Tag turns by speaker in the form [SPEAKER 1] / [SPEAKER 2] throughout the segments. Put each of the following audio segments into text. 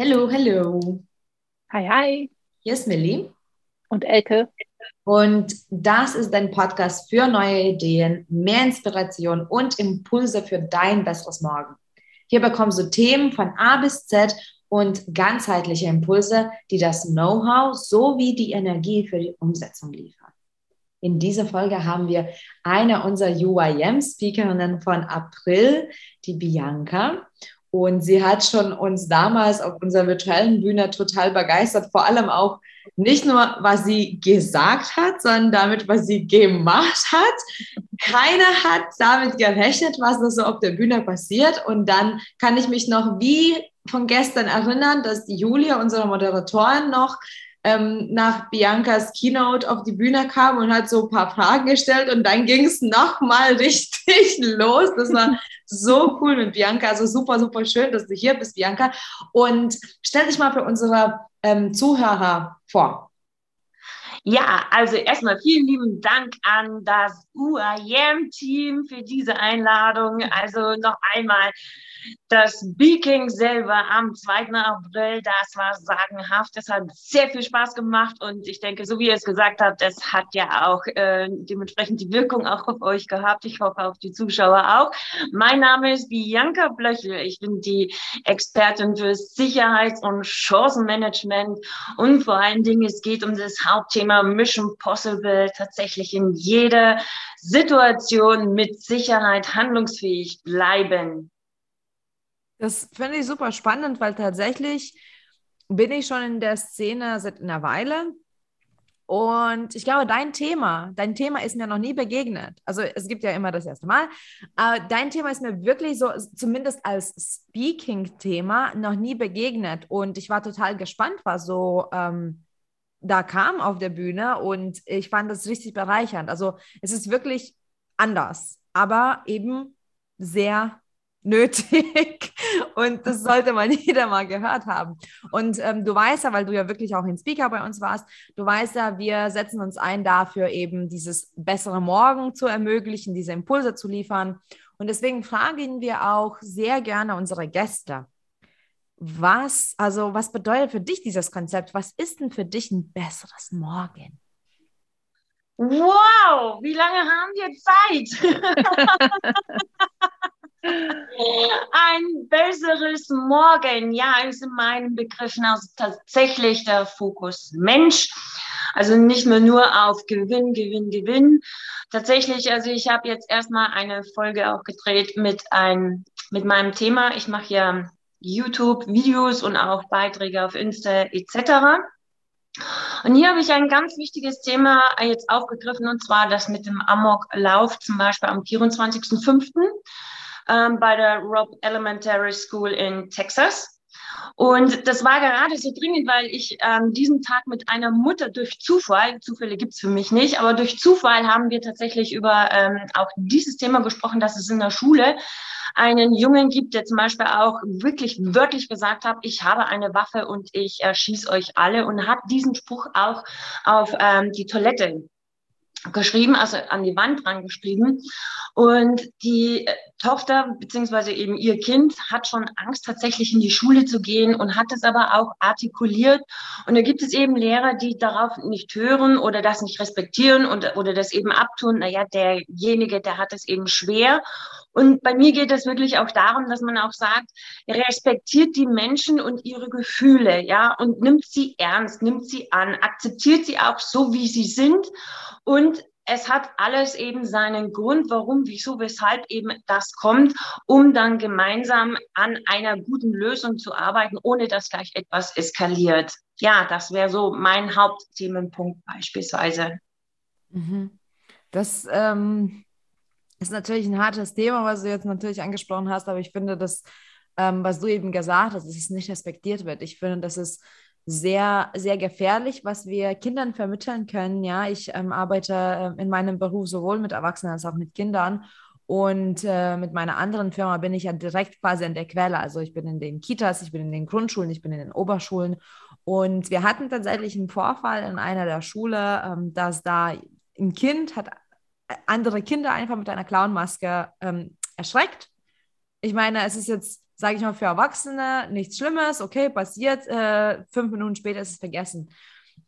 [SPEAKER 1] Hallo, hallo.
[SPEAKER 2] Hi, hi.
[SPEAKER 1] Hier ist Millie.
[SPEAKER 2] Und Elke.
[SPEAKER 1] Und das ist dein Podcast für neue Ideen, mehr Inspiration und Impulse für dein besseres Morgen. Hier bekommst du Themen von A bis Z und ganzheitliche Impulse, die das Know-how sowie die Energie für die Umsetzung liefern. In dieser Folge haben wir eine unserer UIM-Speakerinnen von April, die Bianca. Und sie hat schon uns damals auf unserer virtuellen Bühne total begeistert, vor allem auch nicht nur, was sie gesagt hat, sondern damit, was sie gemacht hat. Keiner hat damit gerechnet, was da so auf der Bühne passiert. Und dann kann ich mich noch wie von gestern erinnern, dass die Julia, unsere Moderatorin, noch ähm, nach Biancas Keynote auf die Bühne kam und hat so ein paar Fragen gestellt und dann ging es nochmal richtig los. Das war so cool mit Bianca. Also super, super schön, dass du hier bist, Bianca. Und stell dich mal für unsere ähm, Zuhörer vor.
[SPEAKER 3] Ja, also erstmal vielen lieben Dank an das UIM-Team für diese Einladung. Also noch einmal das Speaking selber am 2. April, das war sagenhaft. Das hat sehr viel Spaß gemacht und ich denke, so wie ihr es gesagt habt, es hat ja auch äh, dementsprechend die Wirkung auch auf euch gehabt. Ich hoffe auf die Zuschauer auch. Mein Name ist Bianca Blöchel. Ich bin die Expertin für Sicherheits- und Chancenmanagement und vor allen Dingen, es geht um das Hauptthema Mission Possible, tatsächlich in jeder Situation mit Sicherheit handlungsfähig bleiben.
[SPEAKER 2] Das finde ich super spannend, weil tatsächlich bin ich schon in der Szene seit einer Weile. Und ich glaube, dein Thema, dein Thema ist mir noch nie begegnet. Also es gibt ja immer das erste Mal, aber dein Thema ist mir wirklich so, zumindest als Speaking-Thema, noch nie begegnet. Und ich war total gespannt, was so ähm, da kam auf der Bühne. Und ich fand das richtig bereichernd. Also es ist wirklich anders, aber eben sehr nötig und das sollte mal jeder mal gehört haben. Und ähm, du weißt ja, weil du ja wirklich auch ein Speaker bei uns warst, du weißt ja, wir setzen uns ein dafür, eben dieses bessere Morgen zu ermöglichen, diese Impulse zu liefern. Und deswegen fragen wir auch sehr gerne unsere Gäste, was, also was bedeutet für dich dieses Konzept? Was ist denn für dich ein besseres Morgen?
[SPEAKER 3] Wow, wie lange haben wir Zeit? Ein besseres Morgen, ja, ist in meinen Begriffen also tatsächlich der Fokus Mensch. Also nicht mehr nur auf Gewinn, Gewinn, Gewinn. Tatsächlich, also ich habe jetzt erstmal eine Folge auch gedreht mit ein, mit meinem Thema. Ich mache ja YouTube-Videos und auch Beiträge auf Insta etc. Und hier habe ich ein ganz wichtiges Thema jetzt aufgegriffen, und zwar das mit dem Amoklauf, zum Beispiel am 24.05 ähm, bei der Rob Elementary School in Texas. Und das war gerade so dringend, weil ich ähm, diesen Tag mit einer Mutter durch Zufall, Zufälle gibt's für mich nicht, aber durch Zufall haben wir tatsächlich über ähm, auch dieses Thema gesprochen, dass es in der Schule einen Jungen gibt, der zum Beispiel auch wirklich wörtlich gesagt hat, ich habe eine Waffe und ich erschieße euch alle und hat diesen Spruch auch auf ähm, die Toilette geschrieben, also an die Wand dran geschrieben. Und die Tochter beziehungsweise eben ihr Kind hat schon Angst, tatsächlich in die Schule zu gehen und hat es aber auch artikuliert. Und da gibt es eben Lehrer, die darauf nicht hören oder das nicht respektieren und, oder das eben abtun. Naja, derjenige, der hat es eben schwer. Und bei mir geht es wirklich auch darum, dass man auch sagt, respektiert die Menschen und ihre Gefühle, ja, und nimmt sie ernst, nimmt sie an, akzeptiert sie auch so, wie sie sind und es hat alles eben seinen Grund, warum, wieso, weshalb eben das kommt, um dann gemeinsam an einer guten Lösung zu arbeiten, ohne dass gleich etwas eskaliert. Ja, das wäre so mein Hauptthemenpunkt beispielsweise.
[SPEAKER 2] Mhm. Das ähm, ist natürlich ein hartes Thema, was du jetzt natürlich angesprochen hast, aber ich finde, dass, ähm, was du eben gesagt hast, dass es nicht respektiert wird. Ich finde, dass es sehr, sehr gefährlich, was wir Kindern vermitteln können. Ja, ich ähm, arbeite äh, in meinem Beruf sowohl mit Erwachsenen als auch mit Kindern. Und äh, mit meiner anderen Firma bin ich ja direkt quasi an der Quelle. Also ich bin in den Kitas, ich bin in den Grundschulen, ich bin in den Oberschulen. Und wir hatten tatsächlich einen Vorfall in einer der Schule, ähm, dass da ein Kind hat andere Kinder einfach mit einer Clownmaske ähm, erschreckt. Ich meine, es ist jetzt sage ich mal, für Erwachsene nichts Schlimmes, okay, passiert, äh, fünf Minuten später ist es vergessen.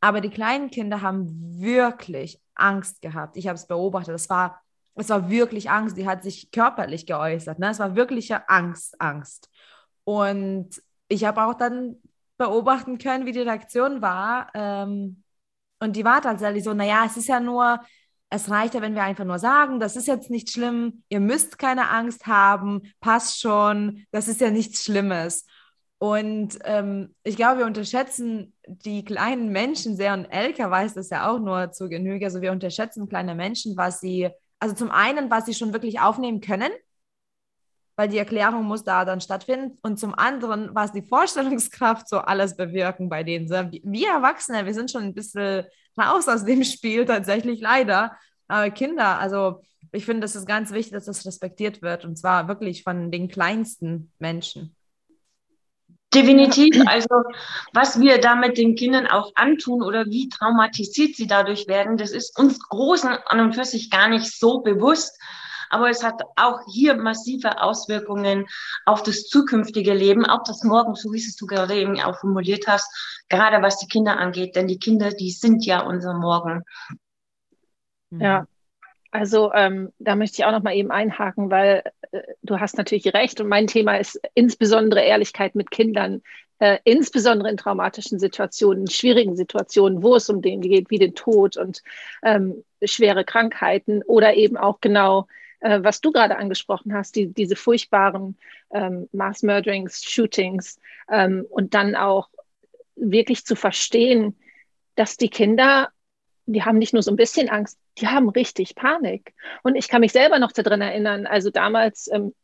[SPEAKER 2] Aber die kleinen Kinder haben wirklich Angst gehabt. Ich habe es beobachtet. Es war, es war wirklich Angst. Die hat sich körperlich geäußert. Ne? Es war wirkliche Angst, Angst. Und ich habe auch dann beobachten können, wie die Reaktion war. Ähm, und die war tatsächlich so, naja, es ist ja nur, es reicht ja, wenn wir einfach nur sagen, das ist jetzt nicht schlimm, ihr müsst keine Angst haben, passt schon, das ist ja nichts Schlimmes. Und ähm, ich glaube, wir unterschätzen die kleinen Menschen sehr und Elka weiß das ja auch nur zu Genüge. Also wir unterschätzen kleine Menschen, was sie, also zum einen, was sie schon wirklich aufnehmen können, weil die Erklärung muss da dann stattfinden. Und zum anderen, was die Vorstellungskraft so alles bewirken bei denen. Wir Erwachsene, wir sind schon ein bisschen raus aus dem Spiel tatsächlich leider. Aber Kinder, also ich finde, das ist ganz wichtig, dass das respektiert wird. Und zwar wirklich von den kleinsten Menschen.
[SPEAKER 3] Definitiv. Also was wir damit den Kindern auch antun oder wie traumatisiert sie dadurch werden, das ist uns Großen an und für sich gar nicht so bewusst. Aber es hat auch hier massive Auswirkungen auf das zukünftige Leben, auch das Morgen, so wie es du gerade eben auch formuliert hast, gerade was die Kinder angeht. Denn die Kinder, die sind ja unser Morgen.
[SPEAKER 4] Ja, also ähm, da möchte ich auch noch mal eben einhaken, weil äh, du hast natürlich recht und mein Thema ist insbesondere Ehrlichkeit mit Kindern, äh, insbesondere in traumatischen Situationen, in schwierigen Situationen, wo es um den geht, wie den Tod und ähm, schwere Krankheiten oder eben auch genau, äh, was du gerade angesprochen hast, die, diese furchtbaren ähm, Mass Murderings, Shootings ähm, und dann auch wirklich zu verstehen, dass die Kinder die haben nicht nur so ein bisschen Angst, die haben richtig Panik. Und ich kann mich selber noch daran erinnern, also damals, ähm,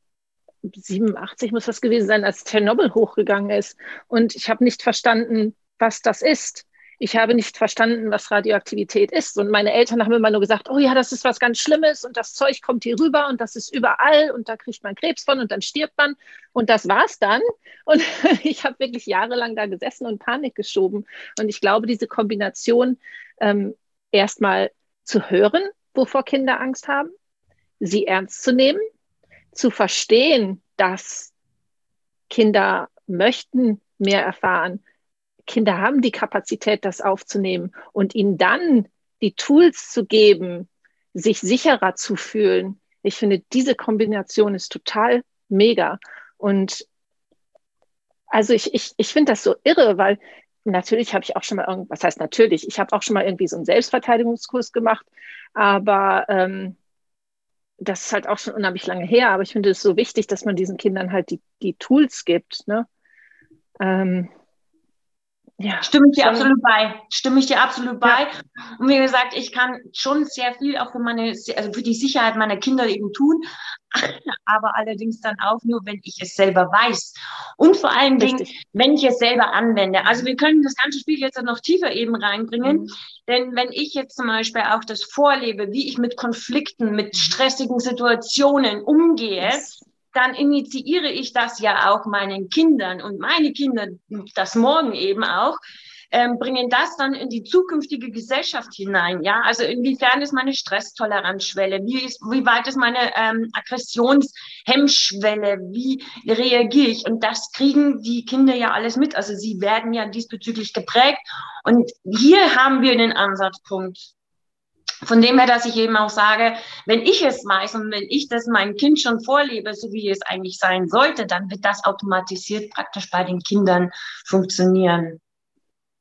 [SPEAKER 4] 87 muss das gewesen sein, als Tschernobyl hochgegangen ist. Und ich habe nicht verstanden, was das ist. Ich habe nicht verstanden, was Radioaktivität ist. Und meine Eltern haben immer nur gesagt, oh ja, das ist was ganz Schlimmes und das Zeug kommt hier rüber und das ist überall und da kriegt man Krebs von und dann stirbt man. Und das war's dann. Und ich habe wirklich jahrelang da gesessen und Panik geschoben. Und ich glaube, diese Kombination ähm, erstmal zu hören, wovor Kinder Angst haben, sie ernst zu nehmen, zu verstehen, dass Kinder möchten mehr erfahren. Kinder haben die Kapazität, das aufzunehmen und ihnen dann die Tools zu geben, sich sicherer zu fühlen. Ich finde, diese Kombination ist total mega. Und also ich, ich, ich finde das so irre, weil natürlich habe ich auch schon mal irgendwas heißt natürlich, ich habe auch schon mal irgendwie so einen Selbstverteidigungskurs gemacht, aber ähm, das ist halt auch schon unheimlich lange her, aber ich finde es so wichtig, dass man diesen Kindern halt die, die Tools gibt. Ne? Ähm,
[SPEAKER 3] ja, stimme ich dir absolut bei. Stimme ich dir absolut bei. Ja. Und wie gesagt, ich kann schon sehr viel auch für meine, also für die Sicherheit meiner Kinder eben tun, aber allerdings dann auch nur, wenn ich es selber weiß. Und vor allen Dingen, wenn ich es selber anwende. Also wir können das ganze Spiel jetzt noch tiefer eben reinbringen, mhm. denn wenn ich jetzt zum Beispiel auch das vorlebe, wie ich mit Konflikten, mit stressigen Situationen umgehe, yes dann initiiere ich das ja auch meinen Kindern und meine Kinder, das morgen eben auch, ähm, bringen das dann in die zukünftige Gesellschaft hinein. Ja, also inwiefern ist meine Stresstoleranzschwelle? Wie ist, wie weit ist meine ähm, Aggressionshemmschwelle? Wie reagiere ich? Und das kriegen die Kinder ja alles mit. Also sie werden ja diesbezüglich geprägt. Und hier haben wir den Ansatzpunkt von dem her, dass ich eben auch sage, wenn ich es weiß und wenn ich das meinem Kind schon vorlebe, so wie es eigentlich sein sollte, dann wird das automatisiert praktisch bei den Kindern funktionieren.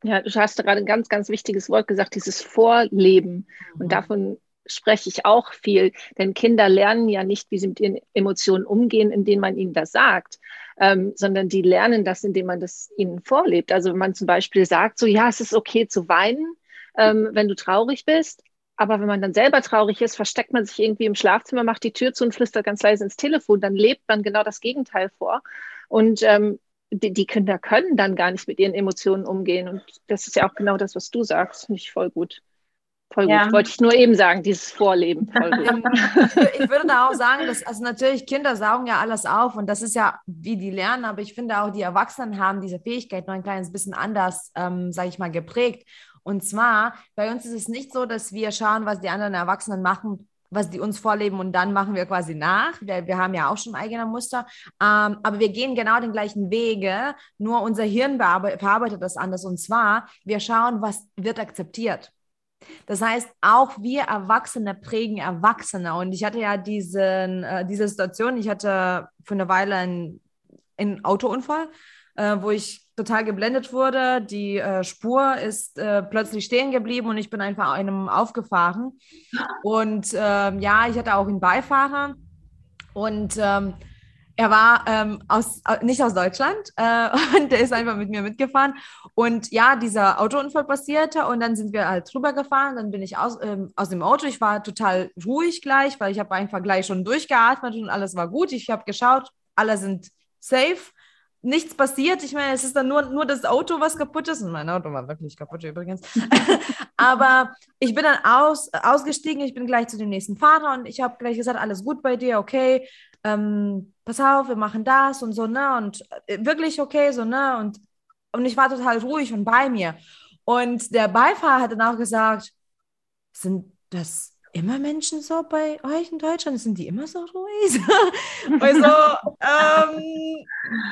[SPEAKER 4] Ja, du hast gerade ein ganz, ganz wichtiges Wort gesagt, dieses Vorleben. Und mhm. davon spreche ich auch viel, denn Kinder lernen ja nicht, wie sie mit ihren Emotionen umgehen, indem man ihnen das sagt, ähm, sondern die lernen das, indem man das ihnen vorlebt. Also wenn man zum Beispiel sagt, so ja, es ist okay zu weinen, ähm, wenn du traurig bist, aber wenn man dann selber traurig ist, versteckt man sich irgendwie im Schlafzimmer, macht die Tür zu und flüstert ganz leise ins Telefon. Dann lebt man genau das Gegenteil vor. Und ähm, die, die, Kinder können dann gar nicht mit ihren Emotionen umgehen. Und das ist ja auch genau das, was du sagst. Finde ich voll gut. Voll ja. gut. Wollte ich nur eben sagen, dieses Vorleben.
[SPEAKER 2] Ich würde da auch sagen, dass, also natürlich, Kinder saugen ja alles auf und das ist ja, wie die lernen, aber ich finde auch, die Erwachsenen haben diese Fähigkeit noch ein kleines bisschen anders, ähm, sage ich mal, geprägt. Und zwar, bei uns ist es nicht so, dass wir schauen, was die anderen Erwachsenen machen, was die uns vorleben und dann machen wir quasi nach. Wir, haben ja auch schon eigene Muster, ähm, aber wir gehen genau den gleichen Wege, nur unser Hirn verarbeitet das anders und zwar, wir schauen, was wird akzeptiert. Das heißt, auch wir Erwachsene prägen Erwachsene. Und ich hatte ja diesen, äh, diese Situation, ich hatte für eine Weile einen, einen Autounfall, äh, wo ich total geblendet wurde. Die äh, Spur ist äh, plötzlich stehen geblieben und ich bin einfach einem aufgefahren. Und ähm, ja, ich hatte auch einen Beifahrer und ähm, er war ähm, aus, nicht aus Deutschland äh, und der ist einfach mit mir mitgefahren. Und ja, dieser Autounfall passierte und dann sind wir halt drüber gefahren. Dann bin ich aus, ähm, aus dem Auto. Ich war total ruhig gleich, weil ich habe einfach gleich schon durchgeatmet und alles war gut. Ich habe geschaut, alle sind safe nichts passiert. Ich meine, es ist dann nur, nur das Auto, was kaputt ist. Und mein Auto war wirklich kaputt übrigens. Aber ich bin dann aus, ausgestiegen, ich bin gleich zu dem nächsten Fahrer und ich habe gleich gesagt, alles gut bei dir, okay, ähm, pass auf, wir machen das und so, ne? Und äh, wirklich okay, so, ne? Und, und ich war total ruhig und bei mir. Und der Beifahrer hat dann auch gesagt, sind das immer Menschen so bei euch in Deutschland? Sind die immer so ruhig? also, ähm,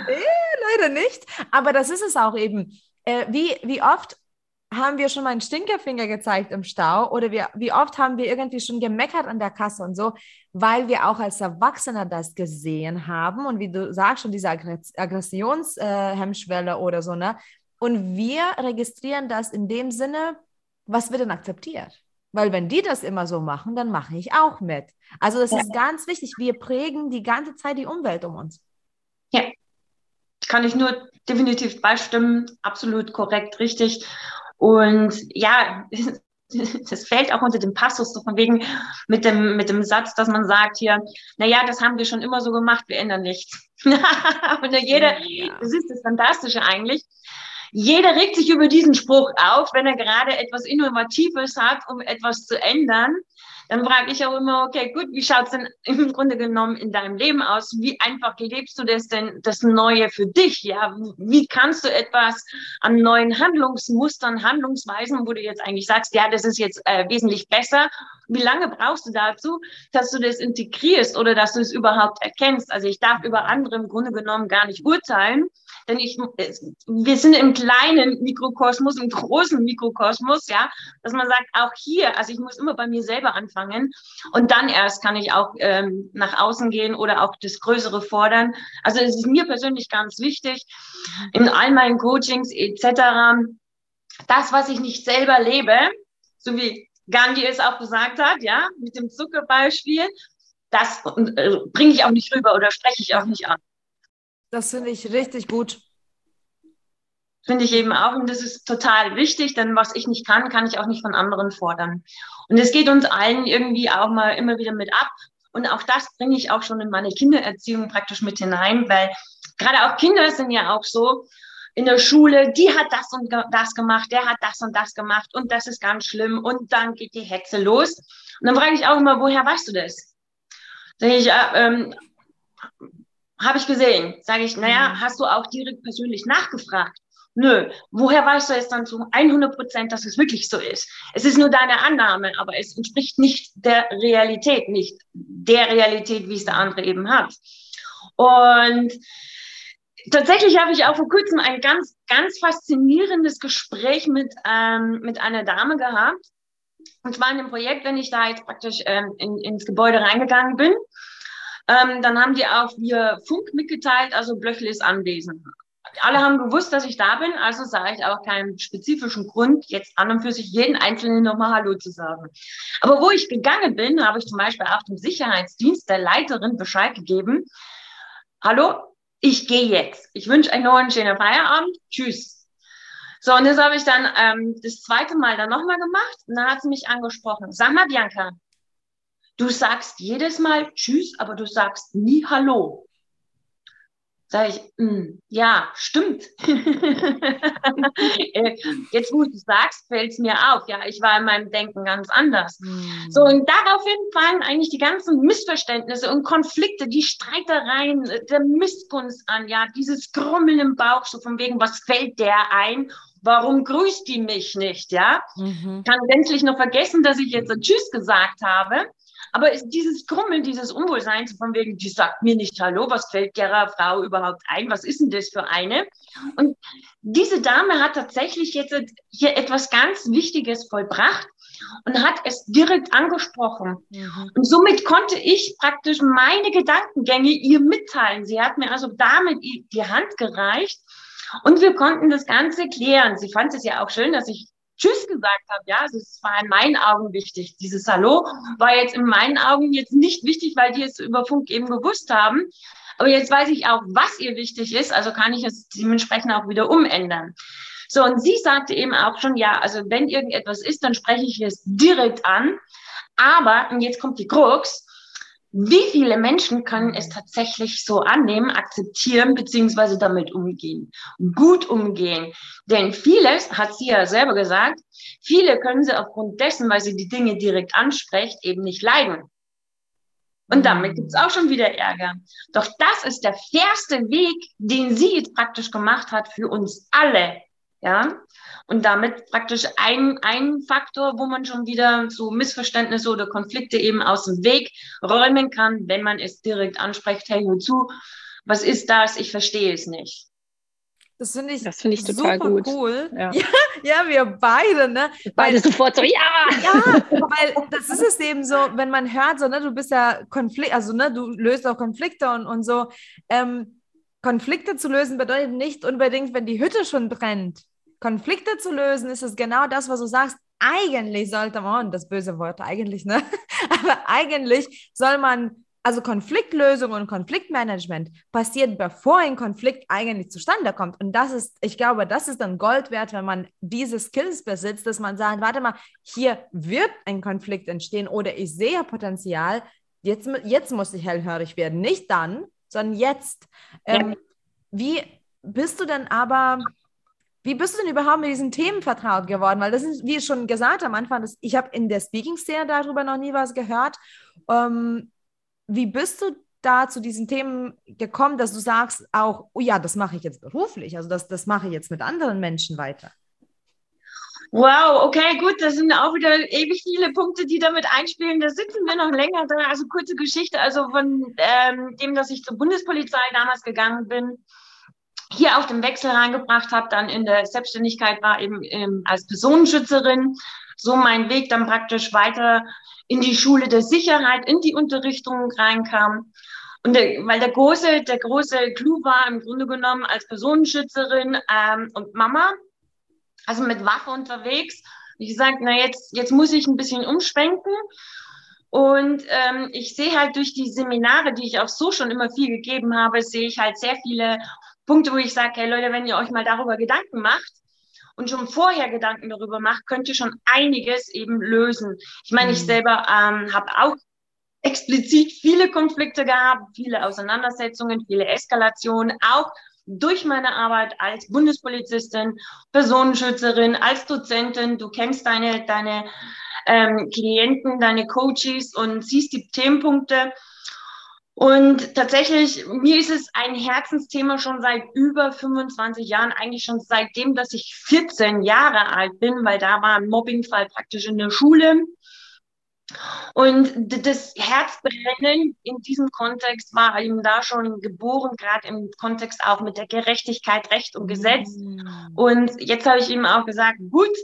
[SPEAKER 2] nee, leider nicht. Aber das ist es auch eben. Äh, wie, wie oft haben wir schon mal einen Stinkerfinger gezeigt im Stau oder wir, wie oft haben wir irgendwie schon gemeckert an der Kasse und so, weil wir auch als Erwachsener das gesehen haben und wie du sagst, schon diese Aggressionshemmschwelle äh, oder so, ne? Und wir registrieren das in dem Sinne, was wird denn akzeptiert? Weil wenn die das immer so machen, dann mache ich auch mit. Also das ja. ist ganz wichtig. Wir prägen die ganze Zeit die Umwelt um uns.
[SPEAKER 3] Ja, kann ich nur definitiv beistimmen. Absolut korrekt, richtig. Und ja, das fällt auch unter den Passus, so von wegen mit dem, mit dem Satz, dass man sagt hier, naja, das haben wir schon immer so gemacht, wir ändern nichts. und jeder, ja. das ist das Fantastische eigentlich, jeder regt sich über diesen Spruch auf, wenn er gerade etwas Innovatives hat, um etwas zu ändern. Dann frage ich auch immer, okay, gut, wie schaut es denn im Grunde genommen in deinem Leben aus? Wie einfach lebst du das denn, das Neue für dich? Ja, wie kannst du etwas an neuen Handlungsmustern, Handlungsweisen, wo du jetzt eigentlich sagst, ja, das ist jetzt äh, wesentlich besser. Wie lange brauchst du dazu, dass du das integrierst oder dass du es überhaupt erkennst? Also ich darf über andere im Grunde genommen gar nicht urteilen denn ich, wir sind im kleinen Mikrokosmos, im großen Mikrokosmos, ja, dass man sagt, auch hier, also ich muss immer bei mir selber anfangen und dann erst kann ich auch ähm, nach außen gehen oder auch das Größere fordern. Also es ist mir persönlich ganz wichtig, in all meinen Coachings etc., das, was ich nicht selber lebe, so wie Gandhi es auch gesagt hat, ja, mit dem Zuckerbeispiel, das äh, bringe ich auch nicht rüber oder spreche ich auch nicht an.
[SPEAKER 2] Das finde ich richtig gut.
[SPEAKER 3] Finde ich eben auch. Und das ist total wichtig, denn was ich nicht kann, kann ich auch nicht von anderen fordern. Und es geht uns allen irgendwie auch mal immer wieder mit ab. Und auch das bringe ich auch schon in meine Kindererziehung praktisch mit hinein, weil gerade auch Kinder sind ja auch so in der Schule, die hat das und das gemacht, der hat das und das gemacht und das ist ganz schlimm und dann geht die Hetze los. Und dann frage ich auch immer, woher weißt du das? Sag ich, äh, ähm, habe ich gesehen. Sage ich, naja, mhm. hast du auch direkt persönlich nachgefragt? Nö. Woher weißt du es dann zu 100 Prozent, dass es wirklich so ist? Es ist nur deine Annahme, aber es entspricht nicht der Realität, nicht der Realität, wie es der andere eben hat. Und tatsächlich habe ich auch vor kurzem ein ganz, ganz faszinierendes Gespräch mit, ähm, mit einer Dame gehabt. Und zwar in dem Projekt, wenn ich da jetzt praktisch ähm, in, ins Gebäude reingegangen bin. Ähm, dann haben die auch via Funk mitgeteilt, also Blöchle ist anwesend. Alle haben gewusst, dass ich da bin, also sah ich auch keinen spezifischen Grund, jetzt an und für sich jeden Einzelnen nochmal Hallo zu sagen. Aber wo ich gegangen bin, habe ich zum Beispiel auch dem Sicherheitsdienst der Leiterin Bescheid gegeben. Hallo, ich gehe jetzt. Ich wünsche euch noch einen schönen Feierabend. Tschüss. So, und das habe ich dann ähm, das zweite Mal dann nochmal gemacht. Und dann hat sie mich angesprochen. Sag mal, Bianca, Du sagst jedes Mal Tschüss, aber du sagst nie Hallo. Sag ich, mm, ja, stimmt. Äh, jetzt, wo du sagst, fällt es mir auf. Ja, ich war in meinem Denken ganz anders. Mm. So, und daraufhin fallen eigentlich die ganzen Missverständnisse und Konflikte, die Streitereien, der Missgunst an, ja, dieses Grummeln im Bauch, so von wegen, was fällt der ein? Warum grüßt die mich nicht, ja? Mhm. Kann gänzlich noch vergessen, dass ich jetzt ein Tschüss gesagt habe. Aber dieses Grummeln, dieses Unwohlsein, von wegen, die sagt mir nicht Hallo, was fällt der Frau überhaupt ein? Was ist denn das für eine? Und diese Dame hat tatsächlich jetzt hier etwas ganz Wichtiges vollbracht und hat es direkt angesprochen. Mhm. Und somit konnte ich praktisch meine Gedankengänge ihr mitteilen. Sie hat mir also damit die Hand gereicht und wir konnten das Ganze klären. Sie fand es ja auch schön, dass ich Tschüss gesagt habe. Ja, also es war in meinen Augen wichtig. Dieses Hallo war jetzt in meinen Augen jetzt nicht wichtig, weil die es über Funk eben gewusst haben. Aber jetzt weiß ich auch, was ihr wichtig ist, also kann ich es dementsprechend auch wieder umändern. So, und sie sagte eben auch schon, ja, also wenn irgendetwas ist, dann spreche ich es direkt an. Aber, und jetzt kommt die Krux, wie viele Menschen können es tatsächlich so annehmen, akzeptieren, beziehungsweise damit umgehen, gut umgehen? Denn vieles, hat sie ja selber gesagt, viele können sie aufgrund dessen, weil sie die Dinge direkt ansprecht, eben nicht leiden. Und damit gibt es auch schon wieder Ärger. Doch das ist der fairste Weg, den sie jetzt praktisch gemacht hat für uns alle. Ja, und damit praktisch ein, ein Faktor, wo man schon wieder so Missverständnisse oder Konflikte eben aus dem Weg räumen kann, wenn man es direkt anspricht, hey, hör zu, was ist das? Ich verstehe es nicht.
[SPEAKER 2] Das finde ich,
[SPEAKER 4] das find ich total
[SPEAKER 2] super
[SPEAKER 4] gut.
[SPEAKER 2] cool. Ja. ja. Ja, wir beide, ne?
[SPEAKER 4] Beide weil, sofort so, ja!
[SPEAKER 2] Ja, weil das ist es eben so, wenn man hört, so, ne, du bist ja Konflikt, also ne, du löst auch Konflikte und, und so. Ähm, Konflikte zu lösen bedeutet nicht unbedingt, wenn die Hütte schon brennt. Konflikte zu lösen, ist es genau das, was du sagst. Eigentlich sollte man, das böse Wort eigentlich, ne? Aber eigentlich soll man, also Konfliktlösung und Konfliktmanagement passiert, bevor ein Konflikt eigentlich zustande kommt. Und das ist, ich glaube, das ist dann Gold wert, wenn man diese Skills besitzt, dass man sagt, warte mal, hier wird ein Konflikt entstehen oder ich sehe Potenzial. Jetzt, jetzt muss ich hellhörig werden. Nicht dann, sondern jetzt. Ähm, Wie bist du denn aber wie bist du denn überhaupt mit diesen Themen vertraut geworden? Weil das ist, wie schon gesagt am Anfang, das, ich habe in der Speaking-Szene darüber noch nie was gehört. Ähm, wie bist du da zu diesen Themen gekommen, dass du sagst auch, oh ja, das mache ich jetzt beruflich, also das, das mache ich jetzt mit anderen Menschen weiter?
[SPEAKER 3] Wow, okay, gut, das sind auch wieder ewig viele Punkte, die damit einspielen. Da sitzen wir noch länger da. Also kurze Geschichte, also von ähm, dem, dass ich zur Bundespolizei damals gegangen bin, hier auch den Wechsel reingebracht habe, dann in der Selbstständigkeit war eben ähm, als Personenschützerin so mein Weg dann praktisch weiter in die Schule der Sicherheit, in die Unterrichtung reinkam. Und der, weil der große, der große Clou war im Grunde genommen als Personenschützerin ähm, und Mama, also mit Waffe unterwegs. Ich gesagt, na jetzt, jetzt muss ich ein bisschen umschwenken. Und ähm, ich sehe halt durch die Seminare, die ich auch so schon immer viel gegeben habe, sehe ich halt sehr viele Punkte, wo ich sage, hey Leute, wenn ihr euch mal darüber Gedanken macht und schon vorher Gedanken darüber macht, könnt ihr schon einiges eben lösen. Ich meine, ich mhm. selber ähm, habe auch explizit viele Konflikte gehabt, viele Auseinandersetzungen, viele Eskalationen, auch durch meine Arbeit als Bundespolizistin, Personenschützerin, als Dozentin. Du kennst deine, deine ähm, Klienten, deine Coaches und siehst die Themenpunkte und tatsächlich, mir ist es ein Herzensthema schon seit über 25 Jahren, eigentlich schon seitdem, dass ich 14 Jahre alt bin, weil da war ein Mobbingfall praktisch in der Schule. Und das Herzbrennen in diesem Kontext war eben da schon geboren, gerade im Kontext auch mit der Gerechtigkeit, Recht und Gesetz. Mhm. Und jetzt habe ich ihm auch gesagt, gut,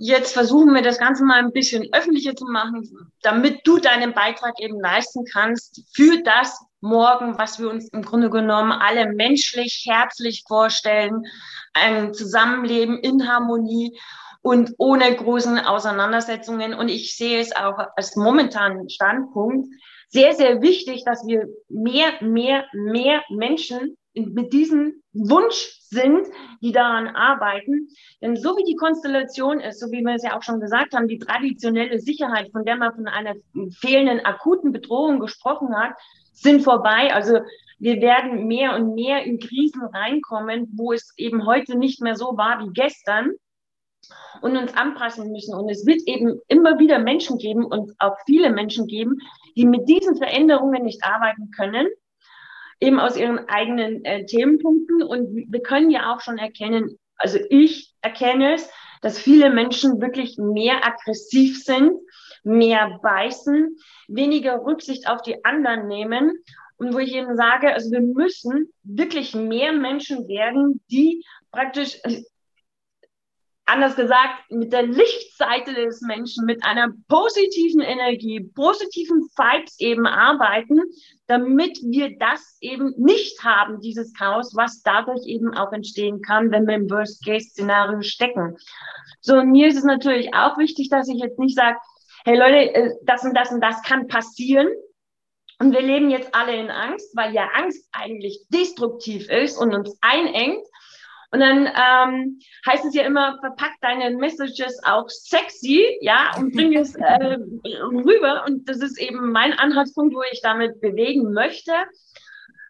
[SPEAKER 3] Jetzt versuchen wir das Ganze mal ein bisschen öffentlicher zu machen, damit du deinen Beitrag eben leisten kannst für das morgen, was wir uns im Grunde genommen alle menschlich, herzlich vorstellen, ein Zusammenleben in Harmonie und ohne großen Auseinandersetzungen. Und ich sehe es auch als momentanen Standpunkt sehr, sehr wichtig, dass wir mehr, mehr, mehr Menschen mit diesem Wunsch sind, die daran arbeiten. Denn so wie die Konstellation ist, so wie wir es ja auch schon gesagt haben, die traditionelle Sicherheit, von der man von einer fehlenden akuten Bedrohung gesprochen hat, sind vorbei. Also wir werden mehr und mehr in Krisen reinkommen, wo es eben heute nicht mehr so war wie gestern und uns anpassen müssen. Und es wird eben immer wieder Menschen geben und auch viele Menschen geben, die mit diesen Veränderungen nicht arbeiten können eben aus ihren eigenen äh, Themenpunkten. Und wir können ja auch schon erkennen, also ich erkenne es, dass viele Menschen wirklich mehr aggressiv sind, mehr beißen, weniger Rücksicht auf die anderen nehmen. Und wo ich eben sage, also wir müssen wirklich mehr Menschen werden, die praktisch anders gesagt, mit der Lichtseite des Menschen, mit einer positiven Energie, positiven Vibes eben arbeiten, damit wir das eben nicht haben, dieses Chaos, was dadurch eben auch entstehen kann, wenn wir im Worst-Case-Szenario stecken. So, und mir ist es natürlich auch wichtig, dass ich jetzt nicht sage, hey Leute, äh, das und das und das kann passieren. Und wir leben jetzt alle in Angst, weil ja Angst eigentlich destruktiv ist und uns einengt. Und dann ähm, heißt es ja immer, verpack deine Messages auch sexy, ja, und bring es äh, rüber. Und das ist eben mein Anhaltspunkt, wo ich damit bewegen möchte.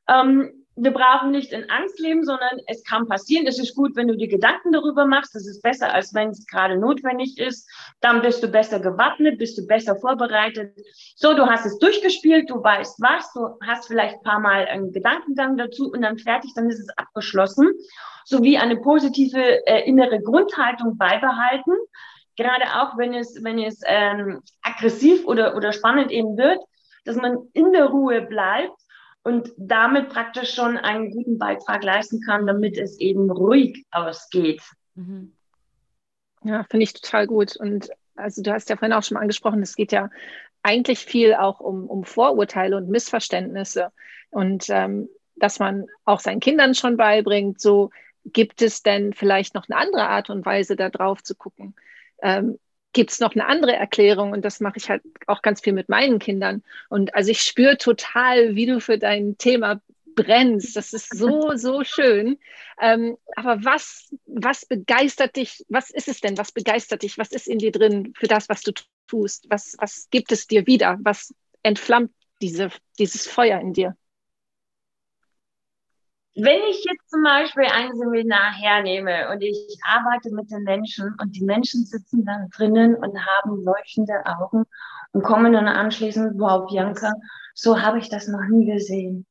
[SPEAKER 3] Ähm, wir brauchen nicht in Angst leben, sondern es kann passieren. Es ist gut, wenn du dir Gedanken darüber machst. Das ist besser, als wenn es gerade notwendig ist. Dann bist du besser gewappnet, bist du besser vorbereitet. So, du hast es durchgespielt, du weißt was, du hast vielleicht ein paar Mal einen Gedankengang dazu und dann fertig, dann ist es abgeschlossen. Sowie eine positive äh, innere Grundhaltung beibehalten. Gerade auch, wenn es, wenn es ähm, aggressiv oder, oder spannend eben wird, dass man in der Ruhe bleibt und damit praktisch schon einen guten Beitrag leisten kann, damit es eben ruhig ausgeht. Mhm.
[SPEAKER 4] Ja, finde ich total gut. Und also du hast ja vorhin auch schon mal angesprochen, es geht ja eigentlich viel auch um, um Vorurteile und Missverständnisse. Und ähm, dass man auch seinen Kindern schon beibringt, so gibt es denn vielleicht noch eine andere Art und Weise, da drauf zu gucken. Ähm, gibt es noch eine andere Erklärung und das mache ich halt auch ganz viel mit meinen Kindern. Und also ich spüre total, wie du für dein Thema brennst. Das ist so, so schön. Ähm, aber was, was begeistert dich? Was ist es denn? Was begeistert dich? Was ist in dir drin für das, was du tust? Was, was gibt es dir wieder? Was entflammt diese, dieses Feuer in dir?
[SPEAKER 3] Wenn ich jetzt zum Beispiel ein Seminar hernehme und ich arbeite mit den Menschen und die Menschen sitzen dann drinnen und haben leuchtende Augen und kommen dann anschließend, wow, Bianca, so habe ich das noch nie gesehen.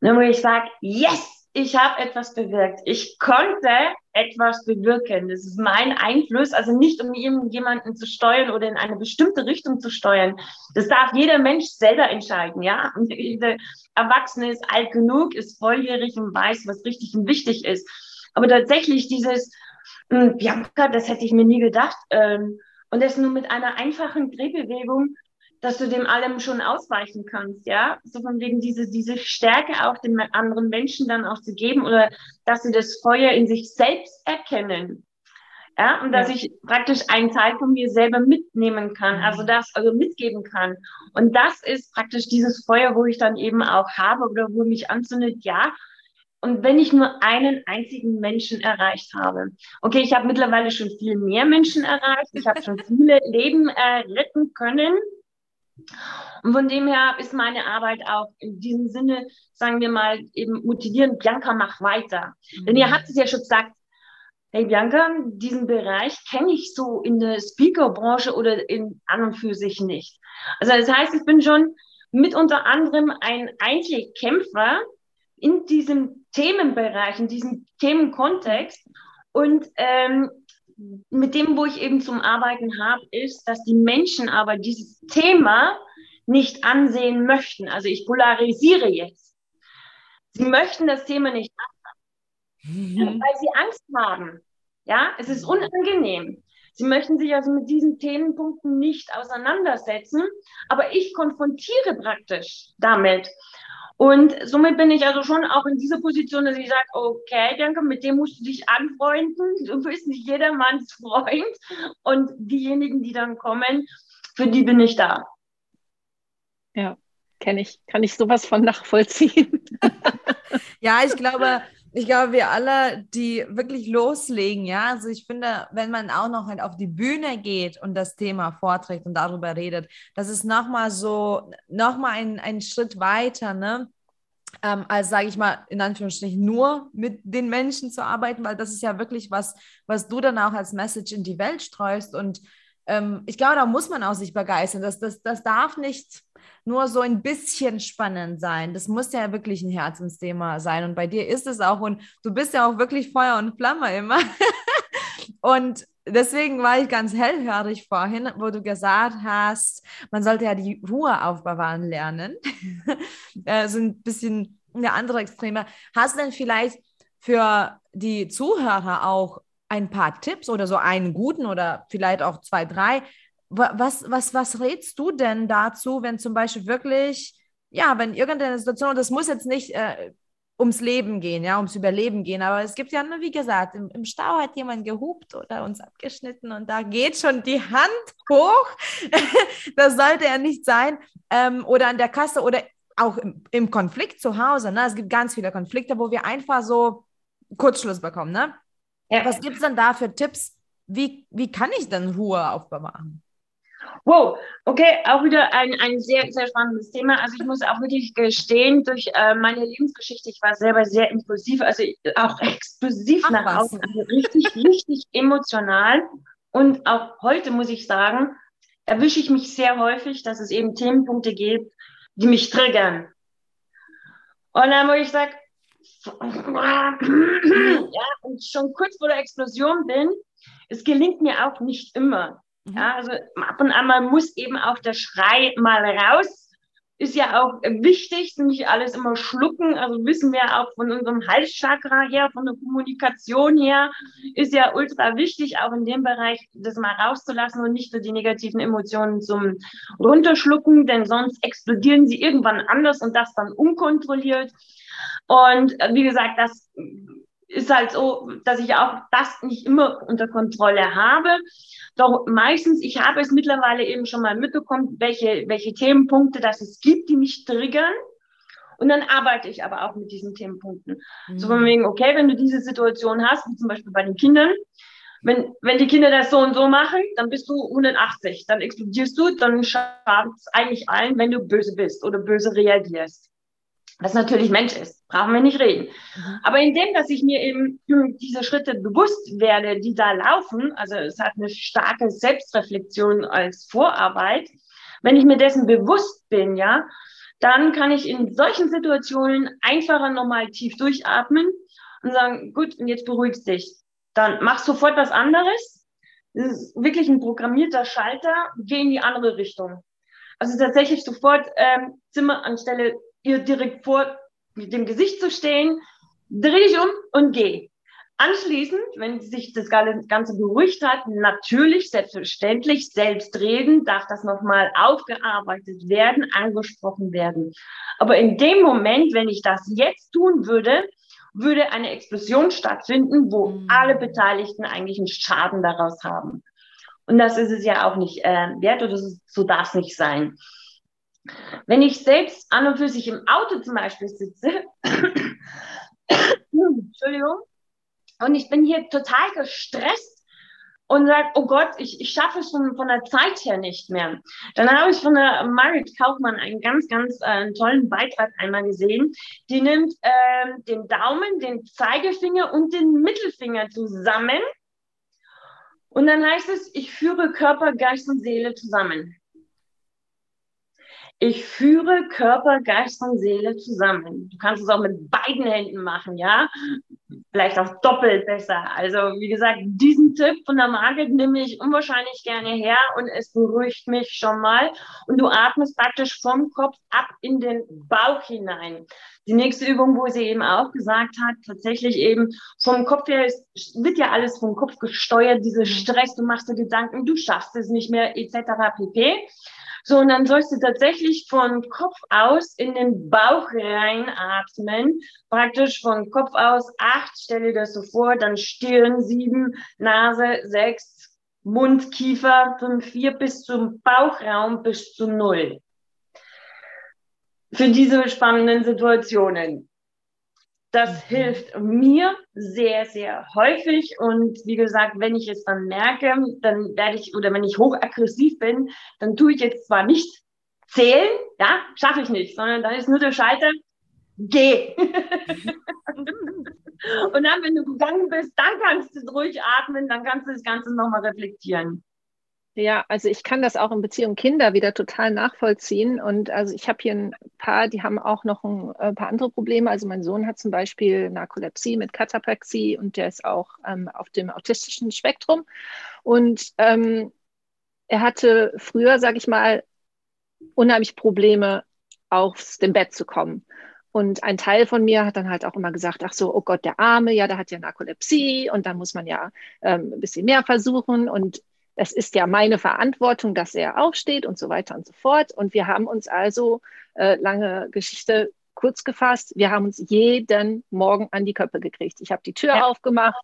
[SPEAKER 3] Und dann wo ich sage, yes, ich habe etwas bewirkt. Ich konnte etwas bewirken. Das ist mein Einfluss, also nicht um irgendjemanden zu steuern oder in eine bestimmte Richtung zu steuern. Das darf jeder Mensch selber entscheiden, ja. Und der Erwachsene ist alt genug, ist volljährig und weiß, was richtig und wichtig ist. Aber tatsächlich dieses, hm, Bianca, das hätte ich mir nie gedacht. Ähm, und das nur mit einer einfachen Drehbewegung dass du dem allem schon ausweichen kannst, ja. So von wegen diese, diese Stärke auch den anderen Menschen dann auch zu geben oder dass sie das Feuer in sich selbst erkennen. Ja, und dass ja. ich praktisch einen Teil von mir selber mitnehmen kann, also mhm. das also mitgeben kann. Und das ist praktisch dieses Feuer, wo ich dann eben auch habe oder wo mich anzündet, ja. Und wenn ich nur einen einzigen Menschen erreicht habe, okay, ich habe mittlerweile schon viel mehr Menschen erreicht, ich habe schon viele Leben äh, retten können, und von dem her ist meine Arbeit auch in diesem Sinne, sagen wir mal, eben motivierend, Bianca, mach weiter. Mhm. Denn ihr habt es ja schon gesagt, hey Bianca, diesen Bereich kenne ich so in der Speaker-Branche oder in an und für sich nicht. Also das heißt, ich bin schon mit unter anderem ein Einzelkämpfer in diesem Themenbereich, in diesem Themenkontext. Und ähm, mit dem, wo ich eben zum Arbeiten habe, ist, dass die Menschen aber dieses Thema nicht ansehen möchten. Also ich polarisiere jetzt. Sie möchten das Thema nicht ansehen, mhm. weil sie Angst haben. Ja, es ist unangenehm. Sie möchten sich also mit diesen Themenpunkten nicht auseinandersetzen, aber ich konfrontiere praktisch damit. Und somit bin ich also schon auch in dieser Position, dass ich sage, okay, danke, mit dem musst du dich anfreunden. Du bist nicht jedermanns Freund. Und diejenigen, die dann kommen, für die bin ich da.
[SPEAKER 4] Ja, kenne ich, kann ich sowas von nachvollziehen.
[SPEAKER 2] ja, ich glaube, ich glaube, wir alle, die wirklich loslegen, ja, also ich finde, wenn man auch noch halt auf die Bühne geht und das Thema vorträgt und darüber redet, das ist nochmal so, nochmal ein, ein Schritt weiter, ne? Ähm, als, sage ich mal, in Anführungsstrichen nur mit den Menschen zu arbeiten, weil das ist ja wirklich was, was du dann auch als Message in die Welt streust und ähm, ich glaube, da muss man auch sich begeistern. Das, das, das darf nicht nur so ein bisschen spannend sein. Das muss ja wirklich ein Herzensthema sein. Und bei dir ist es auch. Und du bist ja auch wirklich Feuer und Flamme immer. Und deswegen war ich ganz hellhörig vorhin, wo du gesagt hast, man sollte ja die Ruhe aufbewahren lernen. äh, so ein bisschen eine andere Extreme. Hast du denn vielleicht für die Zuhörer auch ein paar Tipps oder so einen guten oder vielleicht auch zwei, drei? Was, was, was rätst du denn dazu, wenn zum Beispiel wirklich, ja, wenn irgendeine Situation, das muss jetzt nicht äh, ums Leben gehen, ja, ums Überleben gehen. Aber es gibt ja nur, wie gesagt, im, im Stau hat jemand gehupt oder uns abgeschnitten und da geht schon die Hand hoch. das sollte ja nicht sein. Ähm, oder an der Kasse oder auch im, im Konflikt zu Hause. Ne? Es gibt ganz viele Konflikte, wo wir einfach so Kurzschluss bekommen. Ne? Ja. Was gibt es denn da für Tipps? Wie, wie kann ich denn Ruhe aufbewahren?
[SPEAKER 3] Wow, okay, auch wieder ein, ein sehr, sehr spannendes Thema. Also ich muss auch wirklich gestehen, durch äh, meine Lebensgeschichte, ich war selber sehr impulsiv, also auch explosiv Ach, nach außen, also richtig, richtig emotional. Und auch heute muss ich sagen, erwische ich mich sehr häufig, dass es eben Themenpunkte gibt, die mich triggern. Und dann, wo ich sage, ja, und schon kurz vor der Explosion bin, es gelingt mir auch nicht immer. Ja, mhm. also ab und an mal muss eben auch der Schrei mal raus. Ist ja auch wichtig, nicht alles immer schlucken. Also wissen wir auch von unserem Halschakra her, von der Kommunikation her, ist ja ultra wichtig, auch in dem Bereich das mal rauszulassen und nicht so die negativen Emotionen zum Runterschlucken, denn sonst explodieren sie irgendwann anders und das dann unkontrolliert. Und äh, wie gesagt, das ist halt so, dass ich auch das nicht immer unter Kontrolle habe. Doch meistens, ich habe es mittlerweile eben schon mal mitbekommen, welche, welche Themenpunkte das es gibt, die mich triggern. Und dann arbeite ich aber auch mit diesen Themenpunkten. Mhm. So von wegen, okay, wenn du diese Situation hast, wie zum Beispiel bei den Kindern, wenn, wenn die Kinder das so und so machen, dann bist du 180, dann explodierst du, dann schadet es eigentlich allen, wenn du böse bist oder böse reagierst was natürlich Mensch ist, brauchen wir nicht reden. Mhm. Aber indem, dass ich mir eben diese Schritte bewusst werde, die da laufen, also es hat eine starke Selbstreflexion als Vorarbeit, wenn ich mir dessen bewusst bin, ja, dann kann ich in solchen Situationen einfacher nochmal tief durchatmen und sagen, gut, und jetzt beruhigst dich. Dann mach sofort was anderes. Das ist wirklich ein programmierter Schalter, geh in die andere Richtung. Also tatsächlich sofort ähm, Zimmer anstelle ihr direkt vor mit dem Gesicht zu stehen, dreh dich um und geh. Anschließend, wenn sich das Ganze beruhigt hat, natürlich, selbstverständlich, selbst reden, darf das nochmal aufgearbeitet werden, angesprochen werden. Aber in dem Moment, wenn ich das jetzt tun würde, würde eine Explosion stattfinden, wo mhm. alle Beteiligten eigentlich einen Schaden daraus haben. Und das ist es ja auch nicht äh, wert oder so darf es nicht sein. Wenn ich selbst an und für sich im Auto zum Beispiel sitze, Entschuldigung, und ich bin hier total gestresst und sage, oh Gott, ich, ich schaffe es von, von der Zeit her nicht mehr. Dann habe ich von der Marit Kaufmann einen ganz, ganz äh, tollen Beitrag einmal gesehen. Die nimmt äh, den Daumen, den Zeigefinger und den Mittelfinger zusammen. Und dann heißt es, ich führe Körper, Geist und Seele zusammen. Ich führe Körper, Geist und Seele zusammen. Du kannst es auch mit beiden Händen machen, ja? Vielleicht auch doppelt besser. Also, wie gesagt, diesen Tipp von der Margit nehme ich unwahrscheinlich gerne her und es beruhigt mich schon mal. Und du atmest praktisch vom Kopf ab in den Bauch hinein. Die nächste Übung, wo sie eben auch gesagt hat, tatsächlich eben vom Kopf her ist, wird ja alles vom Kopf gesteuert, diese Stress, du machst dir Gedanken, du schaffst es nicht mehr, etc. pp. So, und dann sollst du tatsächlich von Kopf aus in den Bauch reinatmen. Praktisch von Kopf aus acht, stelle dir das so vor, dann Stirn sieben, Nase sechs, Mund, Kiefer fünf, vier bis zum Bauchraum bis zu null. Für diese spannenden Situationen. Das mhm. hilft mir sehr, sehr häufig. Und wie gesagt, wenn ich es dann merke, dann werde ich, oder wenn ich hochaggressiv bin, dann tue ich jetzt zwar nicht zählen, ja, schaffe ich nicht, sondern dann ist nur der Schalter, geh. Und dann, wenn du gegangen bist, dann kannst du ruhig atmen, dann kannst du das Ganze nochmal reflektieren.
[SPEAKER 4] Ja, also ich kann das auch in Beziehung Kinder wieder total nachvollziehen. Und also ich habe hier ein paar, die haben auch noch ein, äh, paar andere Probleme. Also mein Sohn hat zum Beispiel Narkolepsie mit Katapraxie und der ist auch ähm, auf dem autistischen Spektrum. Und ähm, er hatte früher, sage ich mal, unheimlich Probleme, aus dem Bett zu kommen. Und ein Teil von mir hat dann halt auch immer gesagt, ach so, oh Gott, der Arme, ja, der hat ja Narkolepsie und dann muss man ja ähm, ein bisschen mehr versuchen. Und es ist ja meine Verantwortung, dass er aufsteht und so weiter und so fort. Und wir haben uns also, äh, lange Geschichte kurz gefasst, wir haben uns jeden Morgen an die Köpfe gekriegt. Ich habe die Tür ja. aufgemacht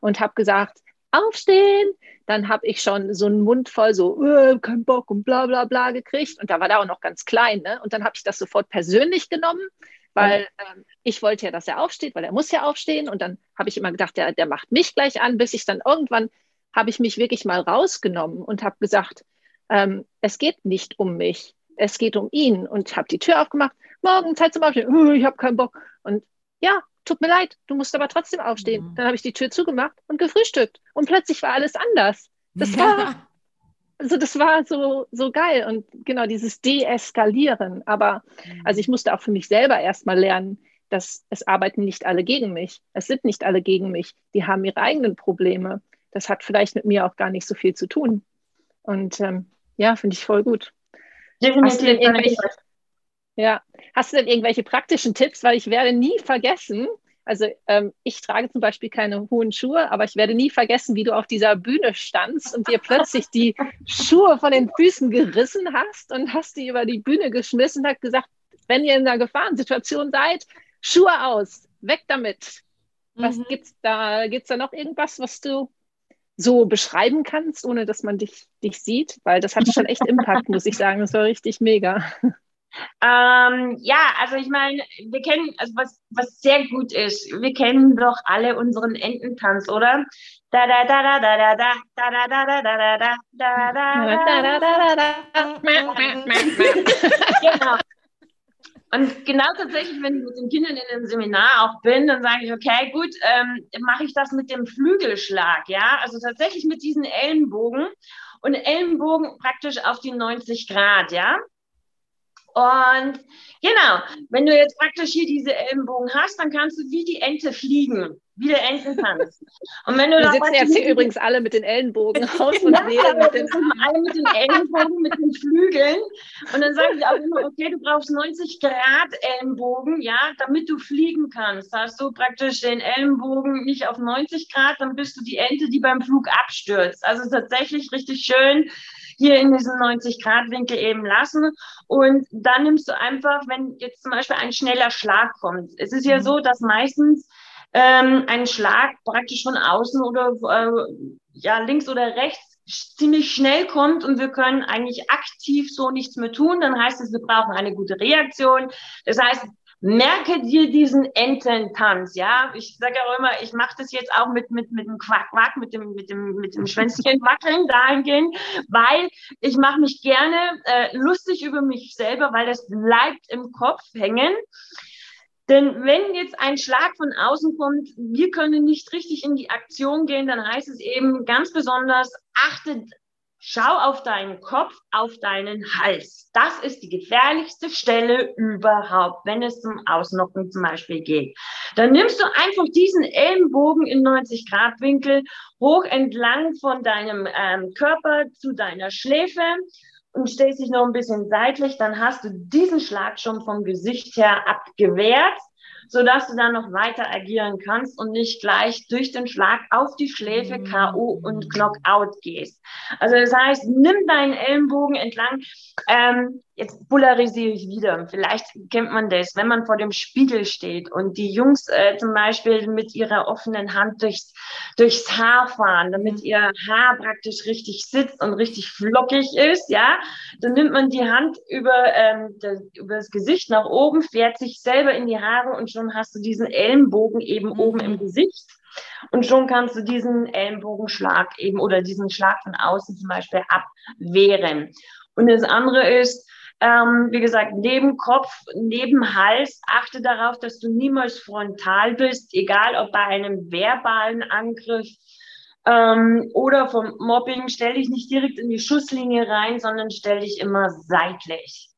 [SPEAKER 4] und habe gesagt, aufstehen. Dann habe ich schon so einen Mund voll so, äh, kein Bock und bla bla bla gekriegt. Und da war der auch noch ganz klein. Ne? Und dann habe ich das sofort persönlich genommen, weil ähm, ich wollte ja, dass er aufsteht, weil er muss ja aufstehen. Und dann habe ich immer gedacht, der, der macht mich gleich an, bis ich dann irgendwann habe ich mich wirklich mal rausgenommen und habe gesagt, ähm, es geht nicht um mich, es geht um ihn und habe die Tür aufgemacht. Morgen Zeit zum Aufstehen. Uh, ich habe keinen Bock. Und ja, tut mir leid, du musst aber trotzdem aufstehen. Mhm. Dann habe ich die Tür zugemacht und gefrühstückt und plötzlich war alles anders. Das war also das war so so geil und genau dieses Deeskalieren. Aber mhm. also ich musste auch für mich selber erstmal lernen, dass es arbeiten nicht alle gegen mich. Es sind nicht alle gegen mich. Die haben ihre eigenen Probleme das hat vielleicht mit mir auch gar nicht so viel zu tun. Und ähm, ja, finde ich voll gut. Hast du, denn irgendwelche, ja, hast du denn irgendwelche praktischen Tipps? Weil ich werde nie vergessen, also ähm, ich trage zum Beispiel keine hohen Schuhe, aber ich werde nie vergessen, wie du auf dieser Bühne standst und dir plötzlich die Schuhe von den Füßen gerissen hast und hast die über die Bühne geschmissen und hast gesagt, wenn ihr in einer Gefahrensituation seid, Schuhe aus, weg damit. Was mhm. gibt's da? Gibt's da noch irgendwas, was du so beschreiben kannst, ohne dass man dich, dich sieht? Weil das hat schon echt Impact, muss ich sagen. Das war richtig mega.
[SPEAKER 3] Ähm, ja, also ich meine, wir kennen, also was, was sehr gut ist, wir kennen doch alle unseren Ententanz, oder? Da da da da da da da da da da da da da da da da da Genau. Und genau tatsächlich, wenn ich mit den Kindern in einem Seminar auch bin, dann sage ich, okay, gut, ähm, mache ich das mit dem Flügelschlag, ja, also tatsächlich mit diesen Ellenbogen und Ellenbogen praktisch auf die 90 Grad, ja. Und genau, wenn du jetzt praktisch hier diese Ellenbogen hast, dann kannst du wie die Ente fliegen, wie der Ententanz.
[SPEAKER 4] Und wenn du Wir sitzen jetzt hier übrigens alle mit den Ellenbogen aus und ja, reden
[SPEAKER 3] mit den alle mit den Ellenbogen, mit den Flügeln. Und dann sage ich auch immer, okay, du brauchst 90 Grad Ellenbogen, ja, damit du fliegen kannst. Hast du praktisch den Ellenbogen nicht auf 90 Grad, dann bist du die Ente, die beim Flug abstürzt. Also tatsächlich richtig schön hier in diesem 90-Grad-Winkel eben lassen. Und dann nimmst du einfach, wenn jetzt zum Beispiel ein schneller Schlag kommt. Es ist ja mhm. so, dass meistens ähm, ein Schlag praktisch von außen oder äh, ja, links oder rechts ziemlich schnell kommt und wir können eigentlich aktiv so nichts mehr tun, dann heißt es, wir brauchen eine gute Reaktion. Das heißt, merke dir diesen Ententanz, ja. Ich sage auch immer, ich mache das jetzt auch mit, mit, mit dem Quack, Quack, mit dem, mit dem, mit dem Schwänzchen wackeln dahingehend, weil ich mache mich gerne äh, lustig über mich selber, weil das bleibt im Kopf hängen. Denn wenn jetzt ein Schlag von außen kommt, wir können nicht richtig in die Aktion gehen, dann heißt es eben ganz besonders, achtet Schau auf deinen Kopf, auf deinen Hals. Das ist die gefährlichste Stelle überhaupt, wenn es zum Ausnocken zum Beispiel geht. Dann nimmst du einfach diesen Ellenbogen in 90 Grad Winkel hoch entlang von deinem ähm, Körper zu deiner Schläfe und stellst dich noch ein bisschen seitlich. Dann hast du diesen Schlag schon vom Gesicht her abgewehrt sodass du dann noch weiter agieren kannst und nicht gleich durch den Schlag auf die Schläfe mhm. K.O. und Knockout gehst. Also das heißt, nimm deinen Ellenbogen entlang. Ähm, jetzt polarisiere ich wieder. Vielleicht kennt man das, wenn man vor dem Spiegel steht und die Jungs äh, zum Beispiel mit ihrer offenen Hand durchs, durchs Haar fahren, damit ihr Haar praktisch richtig sitzt und richtig flockig ist, ja, dann nimmt man die Hand über, ähm, das, über das Gesicht nach oben, fährt sich selber in die Haare und schon hast du diesen Ellenbogen eben mhm. oben im Gesicht. Und schon kannst du diesen Ellenbogenschlag eben oder diesen Schlag von außen zum Beispiel abwehren. Und das andere ist, ähm, wie gesagt, neben Kopf, neben Hals, achte darauf, dass du niemals frontal bist, egal ob bei einem verbalen Angriff Ähm, oder vom Mobbing stell dich nicht direkt in die Schusslinie rein, sondern stell dich immer seitlich.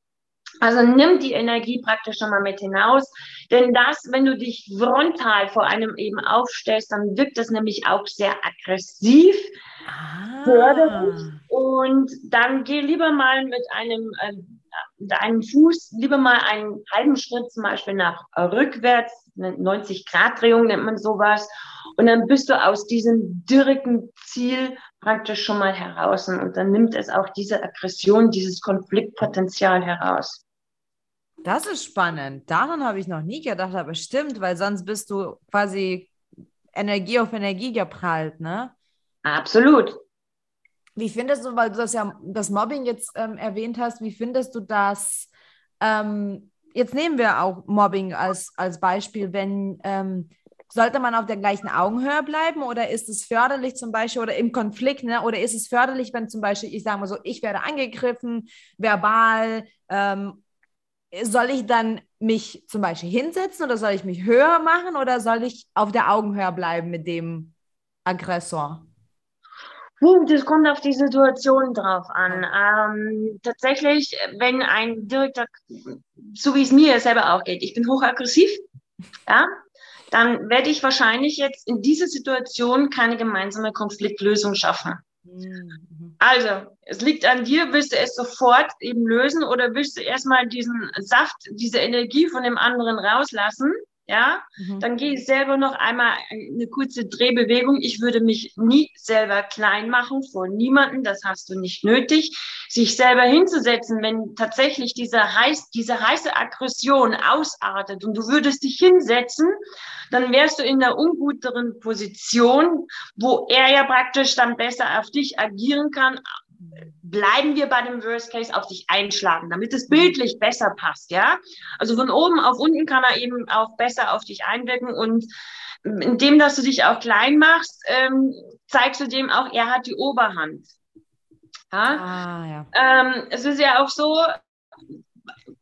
[SPEAKER 3] Also nimm die Energie praktisch schon mal mit hinaus. Denn das, wenn du dich frontal vor einem eben aufstellst, dann wirkt das nämlich auch sehr aggressiv, ah. Und dann geh lieber mal mit einem, äh, mit einem Fuß, lieber mal einen halben Schritt zum Beispiel nach rückwärts, eine 90-Grad-Drehung nennt man sowas. Und dann bist du aus diesem direkten Ziel praktisch schon mal heraus. Und dann nimmt es auch diese Aggression, dieses Konfliktpotenzial heraus.
[SPEAKER 2] Das ist spannend. Daran habe ich noch nie gedacht, aber stimmt, weil sonst bist du quasi Energie auf Energie geprallt, ne?
[SPEAKER 3] Absolut.
[SPEAKER 2] Wie findest du, weil du das ja das Mobbing jetzt ähm, erwähnt hast, wie findest du das? Ähm, jetzt nehmen wir auch Mobbing als, als Beispiel, wenn ähm, sollte man auf der gleichen Augenhöhe bleiben oder ist es förderlich zum Beispiel oder im Konflikt, ne? Oder ist es förderlich, wenn zum Beispiel, ich sage mal so, ich werde angegriffen, verbal ähm, soll ich dann mich zum Beispiel hinsetzen oder soll ich mich höher machen oder soll ich auf der Augenhöhe bleiben mit dem Aggressor?
[SPEAKER 3] Das kommt auf die Situation drauf an. Ähm, tatsächlich, wenn ein Direktor, so wie es mir selber auch geht, ich bin hochaggressiv, ja, dann werde ich wahrscheinlich jetzt in dieser Situation keine gemeinsame Konfliktlösung schaffen. Mhm. Also, es liegt an dir, willst du es sofort eben lösen oder willst du erstmal diesen Saft, diese Energie von dem anderen rauslassen? Ja, mhm. dann gehe ich selber noch einmal eine kurze Drehbewegung. Ich würde mich nie selber klein machen vor niemanden. Das hast du nicht nötig, sich selber hinzusetzen, wenn tatsächlich diese, heiß, diese heiße Aggression ausartet und du würdest dich hinsetzen, dann wärst du in der unguteren Position, wo er ja praktisch dann besser auf dich agieren kann, bleiben wir bei dem Worst Case auf dich einschlagen, damit es bildlich besser passt, ja? Also von oben auf unten kann er eben auch besser auf dich einwirken und indem, dass du dich auch klein machst, ähm, zeigst du dem auch, er hat die Oberhand. Ja? Ah, ja. Ähm, es ist ja auch so,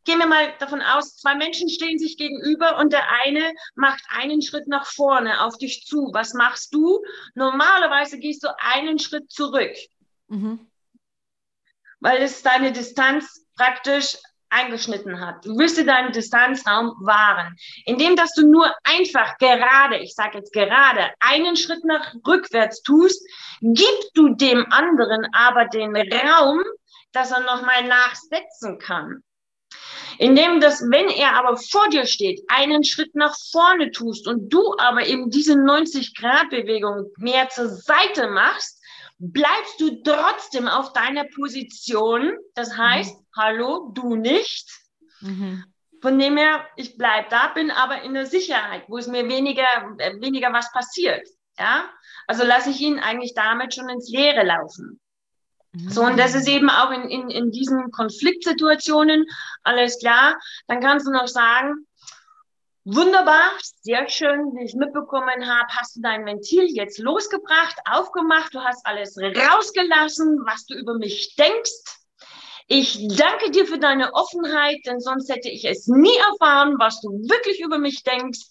[SPEAKER 3] gehen wir mal davon aus, zwei Menschen stehen sich gegenüber und der eine macht einen Schritt nach vorne auf dich zu. Was machst du? Normalerweise gehst du einen Schritt zurück. Mhm weil es deine Distanz praktisch eingeschnitten hat. Du willst dir deinen Distanzraum wahren. Indem, dass du nur einfach gerade, ich sage jetzt gerade, einen Schritt nach rückwärts tust, gibst du dem anderen aber den Raum, dass er nochmal nachsetzen kann. Indem dass, wenn er aber vor dir steht, einen Schritt nach vorne tust und du aber eben diese 90-Grad-Bewegung mehr zur Seite machst, bleibst du trotzdem auf deiner Position. Das heißt, mhm. hallo, du nicht. Mhm. Von dem her, ich bleibe da, bin aber in der Sicherheit, wo es mir weniger, äh, weniger was passiert. Ja, also lasse ich ihn eigentlich damit schon ins Leere laufen. Mhm. So, und das ist eben auch in, in, in diesen Konfliktsituationen alles klar. Dann kannst du noch sagen, Wunderbar, sehr schön, wie ich mitbekommen habe, hast du dein Ventil jetzt losgebracht, aufgemacht, du hast alles rausgelassen, was du über mich denkst. Ich danke dir für deine Offenheit, denn sonst hätte ich es nie erfahren, was du wirklich über mich denkst.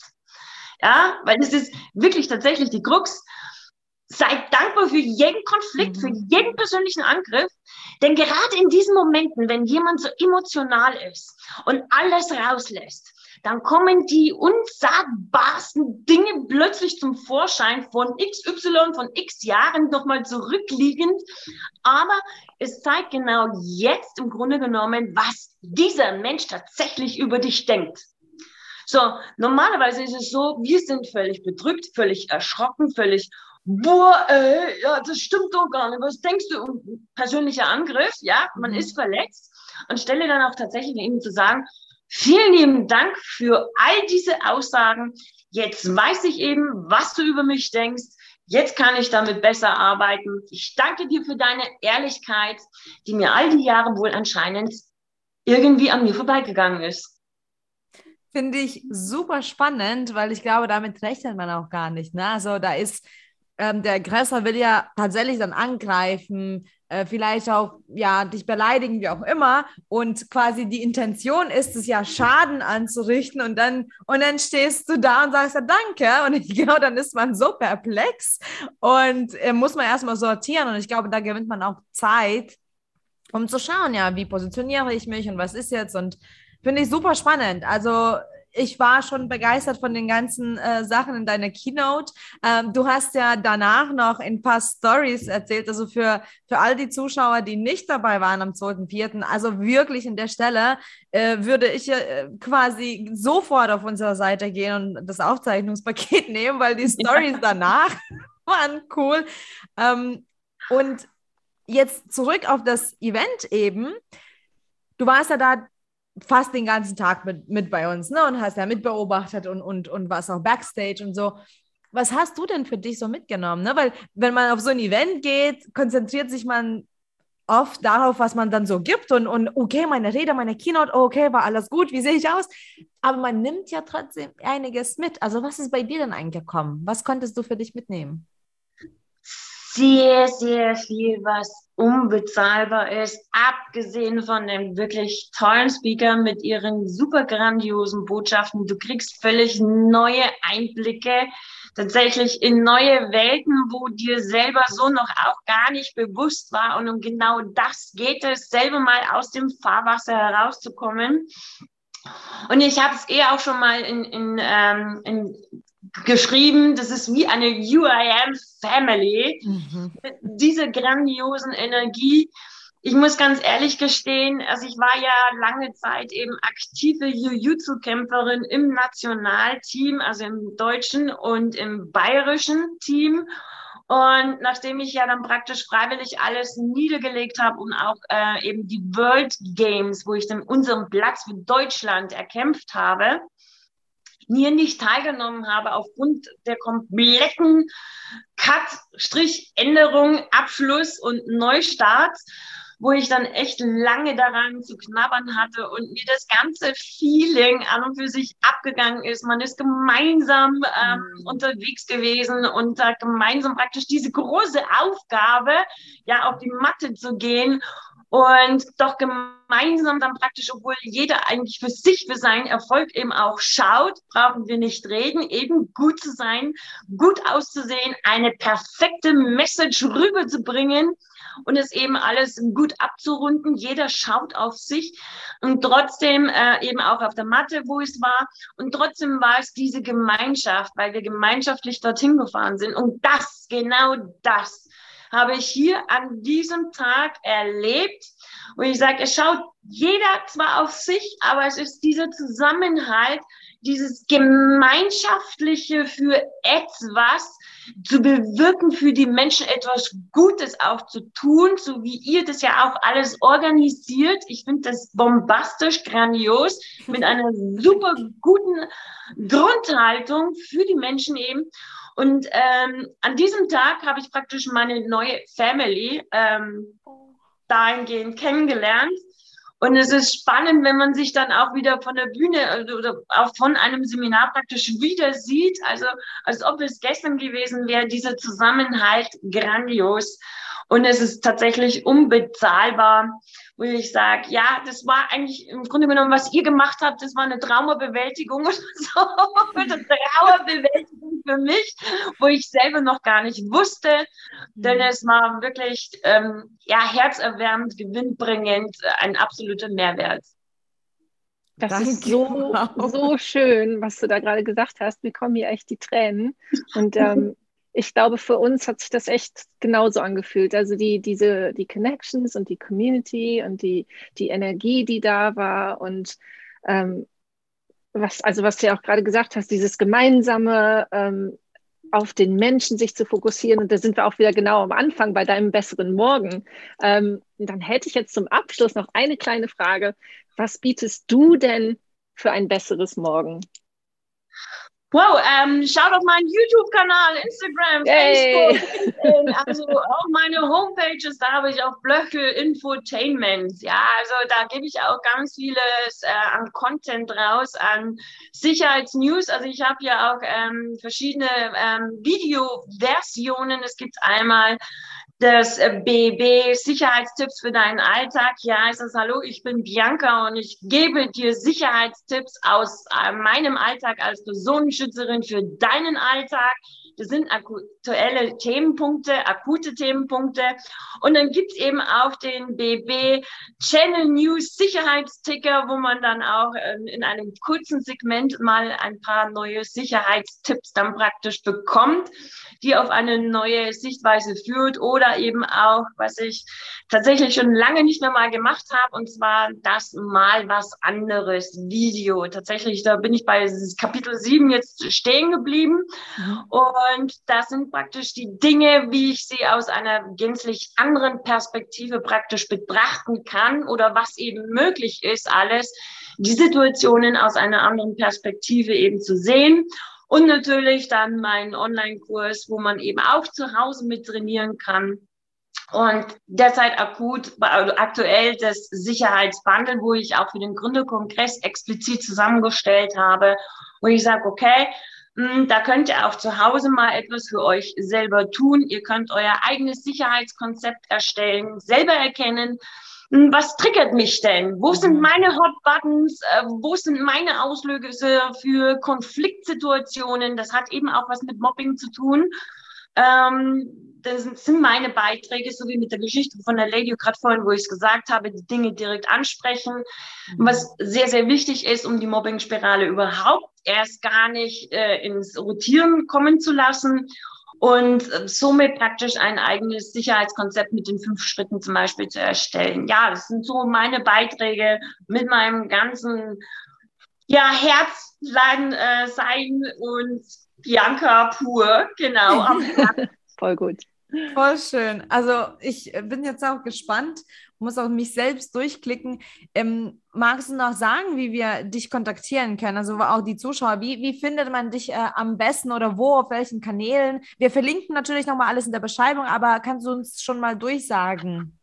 [SPEAKER 3] Ja, weil es ist wirklich tatsächlich die Krux. Seid dankbar für jeden Konflikt, mhm. für jeden persönlichen Angriff. Denn gerade in diesen Momenten, wenn jemand so emotional ist und alles rauslässt, dann kommen die unsagbarsten Dinge plötzlich zum Vorschein von XY, von x Jahren nochmal zurückliegend. Aber es zeigt genau jetzt im Grunde genommen, was dieser Mensch tatsächlich über dich denkt. So, normalerweise ist es so, wir sind völlig bedrückt, völlig erschrocken, völlig boah, ey, ja, das stimmt doch gar nicht. Was denkst du? Persönlicher Angriff, ja, man mhm. ist verletzt. Und stelle dann auch tatsächlich eben zu sagen, Vielen lieben Dank für all diese Aussagen. Jetzt weiß ich eben, was du über mich denkst. Jetzt kann ich damit besser arbeiten. Ich danke dir für deine Ehrlichkeit, die mir all die Jahre wohl anscheinend irgendwie an mir vorbeigegangen ist.
[SPEAKER 2] Finde ich super spannend, weil ich glaube, damit rechnet man auch gar nicht. Ne? Also da ist ähm, der Aggressor will ja tatsächlich dann angreifen, äh, vielleicht auch ja dich beleidigen, wie auch immer. Und quasi die Intention ist es ja, Schaden anzurichten und dann, und dann stehst du da und sagst ja danke. Und ich glaube, dann ist man so perplex und äh, muss man erstmal sortieren. Und ich glaube, da gewinnt man auch Zeit, um zu schauen, ja, wie positioniere ich mich und was ist jetzt und finde ich super spannend. Also ich war schon begeistert von den ganzen äh, Sachen in deiner Keynote. Ähm, du hast ja danach noch ein paar Stories erzählt, also für, für all die Zuschauer, die nicht dabei waren am 2.4., also wirklich in der Stelle äh, würde ich äh, quasi sofort auf unserer Seite gehen und das Aufzeichnungspaket nehmen, weil die Stories danach waren cool. Ähm, und jetzt zurück auf das Event eben. Du warst ja da fast den ganzen Tag mit, mit bei uns ne? und hast ja mitbeobachtet und, und, und warst auch Backstage und so. Was hast du denn für dich so mitgenommen? Ne? Weil wenn man auf so ein Event geht, konzentriert sich man oft darauf, was man dann so gibt und, und okay, meine Rede, meine Keynote, okay, war alles gut, wie sehe ich aus? Aber man nimmt ja trotzdem einiges mit. Also was ist bei dir denn eingekommen? Was konntest du für dich mitnehmen?
[SPEAKER 3] Sehr, sehr viel, was unbezahlbar ist, abgesehen von dem wirklich tollen Speaker mit ihren super grandiosen Botschaften. Du kriegst völlig neue Einblicke, tatsächlich in neue Welten, wo dir selber so noch auch gar nicht bewusst war. Und um genau das geht es, selber mal aus dem Fahrwasser herauszukommen. Und ich habe es eher auch schon mal in, in, ähm, in geschrieben, das ist wie eine UIM Family. Mhm. Diese grandiosen Energie. Ich muss ganz ehrlich gestehen, also ich war ja lange Zeit eben aktive Jiu-Jitsu-Kämpferin im Nationalteam, also im deutschen und im bayerischen Team. Und nachdem ich ja dann praktisch freiwillig alles niedergelegt habe und auch äh, eben die World Games, wo ich dann unseren Platz für Deutschland erkämpft habe, mir nicht teilgenommen habe aufgrund der kompletten Cut, Strich, Änderung, Abschluss und Neustart, wo ich dann echt lange daran zu knabbern hatte und mir das ganze Feeling an und für sich abgegangen ist. Man ist gemeinsam ähm, mhm. unterwegs gewesen und da gemeinsam praktisch diese große Aufgabe, ja, auf die Matte zu gehen und doch gemeinsam dann praktisch, obwohl jeder eigentlich für sich, für seinen Erfolg eben auch schaut, brauchen wir nicht reden, eben gut zu sein, gut auszusehen, eine perfekte Message rüberzubringen und es eben alles gut abzurunden. Jeder schaut auf sich und trotzdem äh, eben auch auf der Matte, wo es war. Und trotzdem war es diese Gemeinschaft, weil wir gemeinschaftlich dorthin gefahren sind. Und das, genau das habe ich hier an diesem Tag erlebt. Und ich sage, es schaut jeder zwar auf sich, aber es ist dieser Zusammenhalt, dieses Gemeinschaftliche für etwas zu bewirken, für die Menschen etwas Gutes auch zu tun, so wie ihr das ja auch alles organisiert. Ich finde das bombastisch, grandios, mit einer super guten Grundhaltung für die Menschen eben. Und ähm, an diesem Tag habe ich praktisch meine neue Family ähm, dahingehend kennengelernt. Und es ist spannend, wenn man sich dann auch wieder von der Bühne oder auch von einem Seminar praktisch wieder sieht, also als ob es gestern gewesen wäre, dieser Zusammenhalt grandios. Und es ist tatsächlich unbezahlbar, wo ich sage, ja, das war eigentlich im Grunde genommen, was ihr gemacht habt, das war eine Traumabewältigung oder so, eine Trauerbewältigung für mich, wo ich selber noch gar nicht wusste, denn mhm. es war wirklich ähm, ja herzerwärmend, gewinnbringend, ein absoluter Mehrwert.
[SPEAKER 4] Das Danke. ist so, so schön, was du da gerade gesagt hast. Mir kommen hier echt die Tränen. Und ähm, ich glaube, für uns hat sich das echt genauso angefühlt. Also die, diese, die Connections und die Community und die, die Energie, die da war und ähm, was, also was du ja auch gerade gesagt hast, dieses gemeinsame ähm, auf den Menschen sich zu fokussieren. Und da sind wir auch wieder genau am Anfang bei deinem besseren Morgen. Ähm, dann hätte ich jetzt zum Abschluss noch eine kleine Frage. Was bietest du denn für ein besseres Morgen?
[SPEAKER 3] Wow, ähm, schaut auf meinen YouTube-Kanal, Instagram, Yay. Facebook, also auch meine Homepages, da habe ich auch Blöcke, Infotainment. Ja, also da gebe ich auch ganz vieles äh, an Content raus, an Sicherheitsnews. Also ich habe ja auch ähm, verschiedene ähm, Videoversionen. Es gibt einmal das BB äh, Sicherheitstipps für deinen Alltag. Ja, ist das Hallo, ich bin Bianca und ich gebe dir Sicherheitstipps aus äh, meinem Alltag als Personenschützerin für deinen Alltag. Das sind aktuelle Themenpunkte, akute Themenpunkte. Und dann gibt's eben auch den BB Channel News Sicherheitsticker, wo man dann auch ähm, in einem kurzen Segment mal ein paar neue Sicherheitstipps dann praktisch bekommt, die auf eine neue Sichtweise führt oder eben auch, was ich tatsächlich schon lange nicht mehr mal gemacht habe, und zwar das mal was anderes Video. Tatsächlich, da bin ich bei Kapitel 7 jetzt stehen geblieben. Mhm. Und das sind praktisch die Dinge, wie ich sie aus einer gänzlich anderen Perspektive praktisch betrachten kann oder was eben möglich ist, alles, die Situationen aus einer anderen Perspektive eben zu sehen. Und natürlich dann mein Online-Kurs, wo man eben auch zu Hause mit trainieren kann. Und derzeit akut, also aktuell das Sicherheitsbundle, wo ich auch für den Gründerkongress explizit zusammengestellt habe, wo ich sage, okay, da könnt ihr auch zu Hause mal etwas für euch selber tun. Ihr könnt euer eigenes Sicherheitskonzept erstellen, selber erkennen, hm, was triggert mich denn? Wo sind mhm. meine Hot Buttons? Äh, wo sind meine Auslöser für Konfliktsituationen? Das hat eben auch was mit Mobbing zu tun. Ähm, das sind meine Beiträge, so wie mit der Geschichte von der Lady gerade vorhin, wo ich es gesagt habe, die Dinge direkt ansprechen. Mhm. Was sehr, sehr wichtig ist, um die Mobbing-Spirale überhaupt erst gar nicht äh, ins Rotieren kommen zu lassen und äh, somit praktisch ein eigenes Sicherheitskonzept mit den fünf Schritten zum Beispiel zu erstellen. Ja, das sind so meine Beiträge mit meinem ganzen ja, Herzlein äh, sein und Bianca pur, genau.
[SPEAKER 4] Voll gut.
[SPEAKER 2] Voll schön. Also ich bin jetzt auch gespannt, muss auch mich selbst durchklicken. Ähm, magst du noch sagen, wie wir dich kontaktieren können? Also auch die Zuschauer, wie, wie findet man dich äh, am besten oder wo, auf welchen Kanälen? Wir verlinken natürlich nochmal alles in der Beschreibung, aber kannst du uns schon mal durchsagen?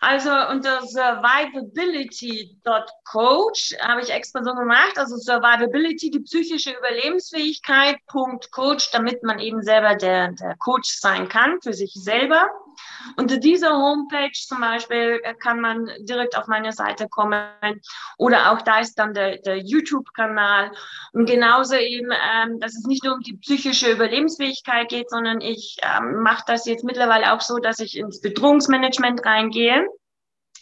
[SPEAKER 3] Also unter survivability.coach habe ich extra so gemacht. Also Survivability, die psychische Überlebensfähigkeit, Punkt Coach, damit man eben selber der, der Coach sein kann für sich selber. Unter dieser Homepage zum Beispiel kann man direkt auf meine Seite kommen. Oder auch da ist dann der, der YouTube-Kanal. Und genauso eben, ähm, dass es nicht nur um die psychische Überlebensfähigkeit geht, sondern ich ähm, mache das jetzt mittlerweile auch so, dass ich ins Bedrohungsmanagement reingehe,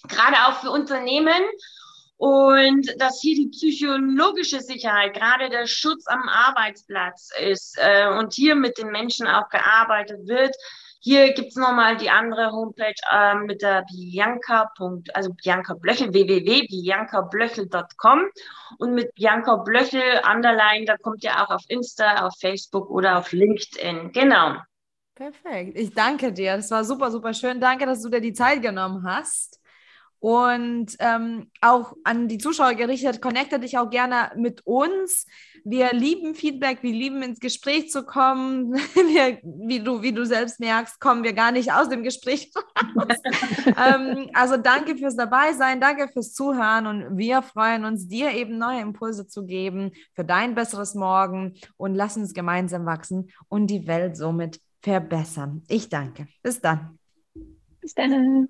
[SPEAKER 3] gerade auch für Unternehmen. Und dass hier die psychologische Sicherheit, gerade der Schutz am Arbeitsplatz ist äh, und hier mit den Menschen auch gearbeitet wird, hier gibt's nochmal die andere Homepage äh, mit der Bianca. also Bianca Blöchel, www.biancablöchel.com und mit Bianca Blöchel, Underline, da kommt ihr auch auf Insta, auf Facebook oder auf LinkedIn. Genau.
[SPEAKER 2] Perfekt. Ich danke dir. Das war super, super schön. Danke, dass du dir die Zeit genommen hast. Und ähm, auch an die Zuschauer gerichtet, connecte dich auch gerne mit uns. Wir lieben Feedback, wir lieben ins Gespräch zu kommen. Wir, wie, du, wie du selbst merkst, kommen wir gar nicht aus dem Gespräch ähm, also danke fürs Dabeisein, danke fürs Zuhören und wir freuen uns, dir eben neue Impulse zu geben für dein besseres Morgen und lass uns gemeinsam wachsen und die Welt somit verbessern. Ich danke. Bis dann.
[SPEAKER 4] Bis dann.